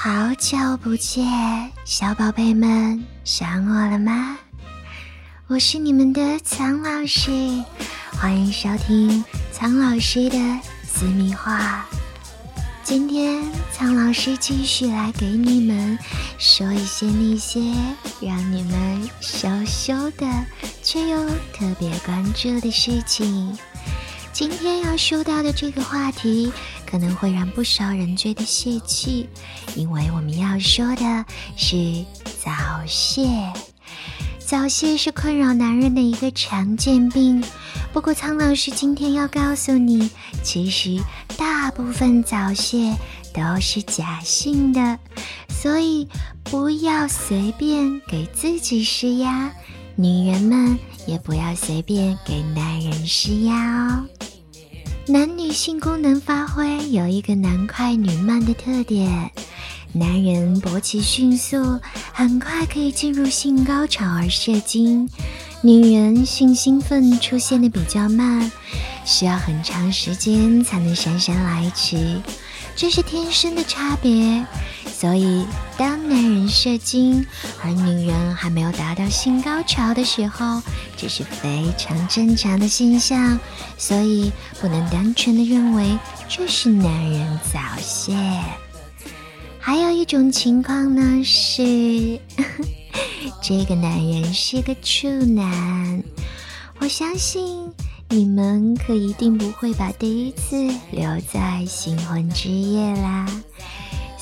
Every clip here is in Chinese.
好久不见，小宝贝们，想我了吗？我是你们的苍老师，欢迎收听苍老师的私密话。今天苍老师继续来给你们说一些那些让你们羞羞的，却又特别关注的事情。今天要说到的这个话题，可能会让不少人觉得泄气，因为我们要说的是早泄。早泄是困扰男人的一个常见病，不过苍老师今天要告诉你，其实大部分早泄都是假性的，所以不要随便给自己施压，女人们也不要随便给男人施压哦。男女性功能发挥有一个男快女慢的特点，男人勃起迅速，很快可以进入性高潮而射精；女人性兴奋出现的比较慢，需要很长时间才能姗姗来迟，这是天生的差别。所以，当男人射精，而女人还没有达到性高潮的时候，这是非常正常的现象。所以，不能单纯的认为这是男人早泄。还有一种情况呢，是这个男人是个处男。我相信你们可一定不会把第一次留在新婚之夜啦。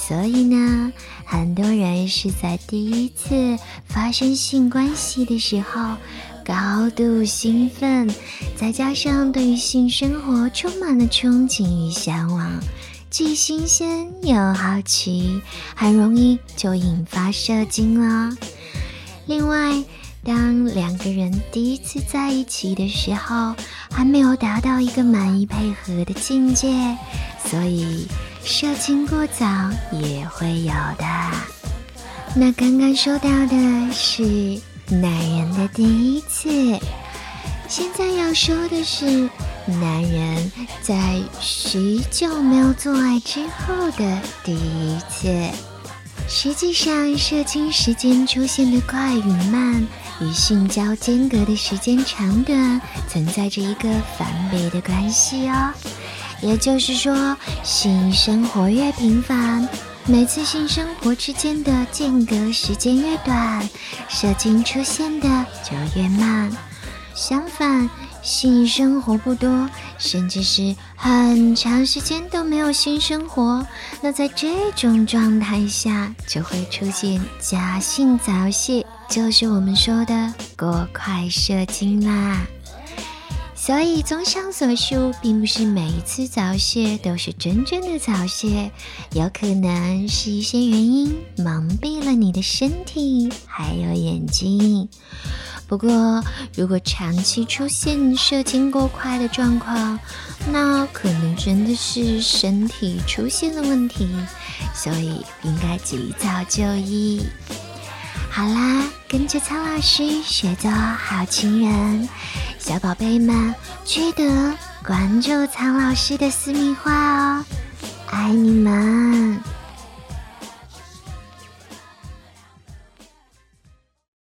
所以呢，很多人是在第一次发生性关系的时候高度兴奋，再加上对于性生活充满了憧憬与向往，既新鲜又好奇，很容易就引发射精了。另外，当两个人第一次在一起的时候，还没有达到一个满意配合的境界，所以。射精过早也会有的。那刚刚说到的是男人的第一次，现在要说的是男人在许久没有做爱之后的第一次。实际上，射精时间出现的快与慢，与性交间隔的时间长短存在着一个反比的关系哦。也就是说，性生活越频繁，每次性生活之间的间隔时间越短，射精出现的就越慢。相反，性生活不多，甚至是很长时间都没有性生活，那在这种状态下就会出现假性早泄，就是我们说的过快射精啦。所以，综上所述，并不是每一次早泄都是真正的早泄，有可能是一些原因蒙蔽了你的身体还有眼睛。不过，如果长期出现射精过快的状况，那可能真的是身体出现了问题，所以应该及早就医。好啦，跟着苍老师学做好情人。小宝贝们，记得关注苍老师的私密话哦，爱你们。